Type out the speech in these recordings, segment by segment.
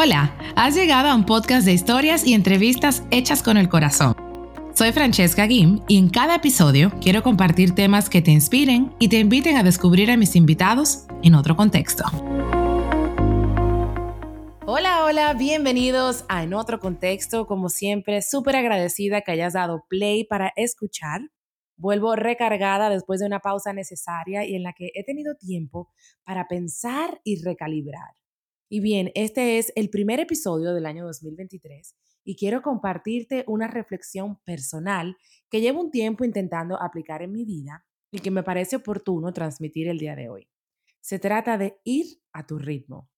Hola, has llegado a un podcast de historias y entrevistas hechas con el corazón. Soy Francesca Guim y en cada episodio quiero compartir temas que te inspiren y te inviten a descubrir a mis invitados en otro contexto. Hola, hola, bienvenidos a En otro contexto. Como siempre, súper agradecida que hayas dado play para escuchar. Vuelvo recargada después de una pausa necesaria y en la que he tenido tiempo para pensar y recalibrar. Y bien, este es el primer episodio del año 2023 y quiero compartirte una reflexión personal que llevo un tiempo intentando aplicar en mi vida y que me parece oportuno transmitir el día de hoy. Se trata de ir a tu ritmo.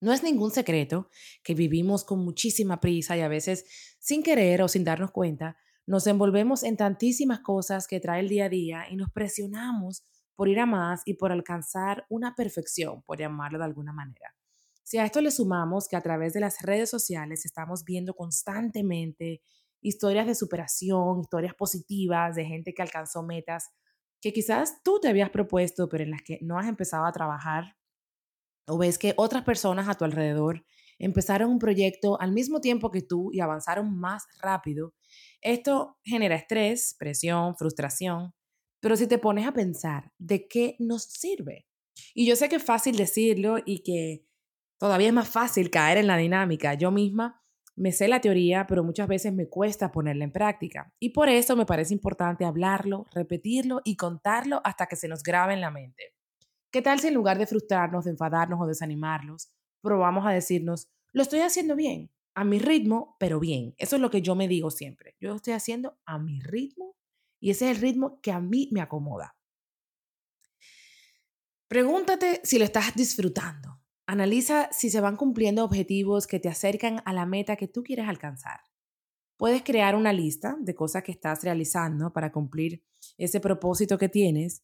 No es ningún secreto que vivimos con muchísima prisa y a veces sin querer o sin darnos cuenta, nos envolvemos en tantísimas cosas que trae el día a día y nos presionamos por ir a más y por alcanzar una perfección, por llamarlo de alguna manera. Si a esto le sumamos que a través de las redes sociales estamos viendo constantemente historias de superación, historias positivas de gente que alcanzó metas que quizás tú te habías propuesto, pero en las que no has empezado a trabajar, o ves que otras personas a tu alrededor empezaron un proyecto al mismo tiempo que tú y avanzaron más rápido, esto genera estrés, presión, frustración, pero si te pones a pensar, ¿de qué nos sirve? Y yo sé que es fácil decirlo y que Todavía es más fácil caer en la dinámica. Yo misma me sé la teoría, pero muchas veces me cuesta ponerla en práctica. Y por eso me parece importante hablarlo, repetirlo y contarlo hasta que se nos grabe en la mente. ¿Qué tal si en lugar de frustrarnos, de enfadarnos o desanimarnos, probamos a decirnos, lo estoy haciendo bien, a mi ritmo, pero bien? Eso es lo que yo me digo siempre. Yo lo estoy haciendo a mi ritmo y ese es el ritmo que a mí me acomoda. Pregúntate si lo estás disfrutando. Analiza si se van cumpliendo objetivos que te acercan a la meta que tú quieres alcanzar. Puedes crear una lista de cosas que estás realizando para cumplir ese propósito que tienes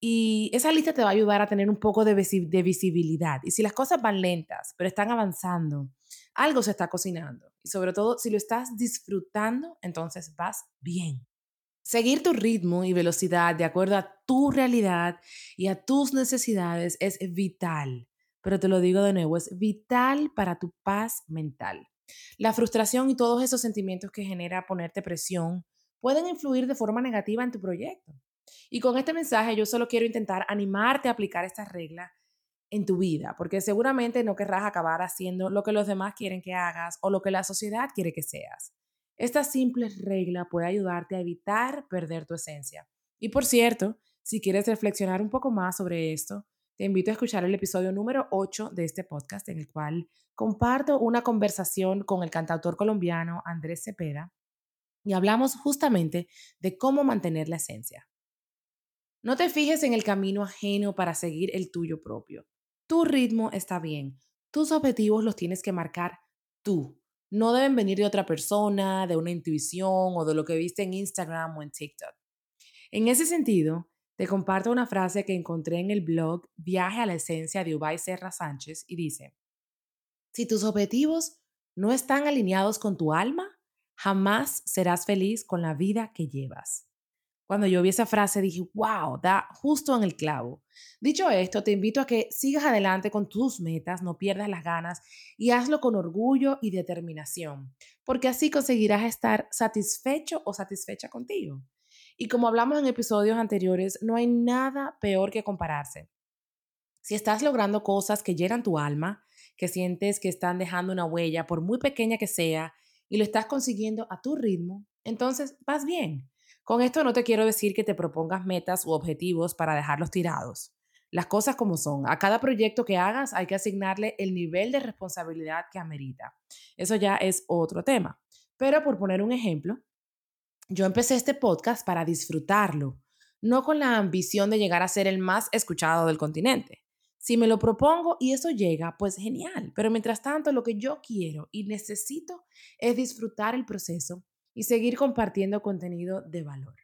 y esa lista te va a ayudar a tener un poco de, visibilidad. Y si las cosas van lentas, pero están avanzando, algo se está cocinando. Y sobre todo, si lo estás disfrutando, entonces vas bien. Seguir tu ritmo y velocidad de acuerdo a tu realidad y a tus necesidades es vital pero te lo digo de nuevo, es vital para tu paz mental. La frustración y todos esos sentimientos que genera ponerte presión pueden influir de forma negativa en tu proyecto. Y con este mensaje yo solo quiero intentar animarte a aplicar estas reglas en tu vida, porque seguramente no querrás acabar haciendo lo que los demás quieren que hagas o lo que la sociedad quiere que seas. Esta simple regla puede ayudarte a evitar perder tu esencia. Y por cierto, si quieres reflexionar un poco más sobre esto, te invito a escuchar el episodio número 8 de este podcast en el cual comparto una conversación con el cantautor colombiano Andrés Cepeda y hablamos justamente de cómo mantener la esencia. No te fijes en el camino ajeno para seguir el tuyo propio. Tu ritmo está bien. Tus objetivos los tienes que marcar tú. No deben venir de otra persona, de una intuición o de lo que viste en Instagram o en TikTok. En ese sentido, te comparto una frase que encontré en el blog Viaje a la Esencia de Ubay Serra Sánchez y dice, si tus objetivos no están alineados con tu alma, jamás serás feliz con la vida que llevas. Cuando yo vi esa frase dije, wow, da justo en el clavo. Dicho esto, te invito a que sigas adelante con tus metas, no pierdas las ganas y hazlo con orgullo y determinación, porque así conseguirás estar satisfecho o satisfecha contigo. Y como hablamos en episodios anteriores, no hay nada peor que compararse. Si estás logrando cosas que llenan tu alma, que sientes que están dejando una huella, por muy pequeña que sea, y lo estás consiguiendo a tu ritmo, entonces vas bien. Con esto no te quiero decir que te propongas metas u objetivos para dejarlos tirados. Las cosas como son. A cada proyecto que hagas hay que asignarle el nivel de responsabilidad que amerita. Eso ya es otro tema. Pero por poner un ejemplo, yo empecé este podcast para disfrutarlo, no con la ambición de llegar a ser el más escuchado del continente. Si me lo propongo y eso llega, pues genial. Pero mientras tanto, lo que yo quiero y necesito es disfrutar el proceso y seguir compartiendo contenido de valor.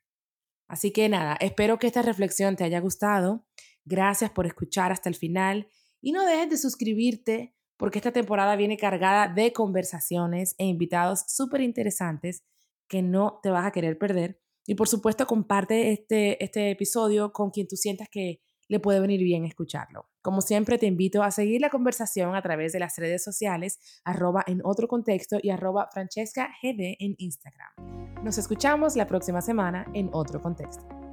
Así que nada, espero que esta reflexión te haya gustado. Gracias por escuchar hasta el final y no dejes de suscribirte porque esta temporada viene cargada de conversaciones e invitados súper interesantes que no te vas a querer perder. Y por supuesto, comparte este, este episodio con quien tú sientas que le puede venir bien escucharlo. Como siempre, te invito a seguir la conversación a través de las redes sociales, arroba en otro contexto y arroba Francesca GD en Instagram. Nos escuchamos la próxima semana en otro contexto.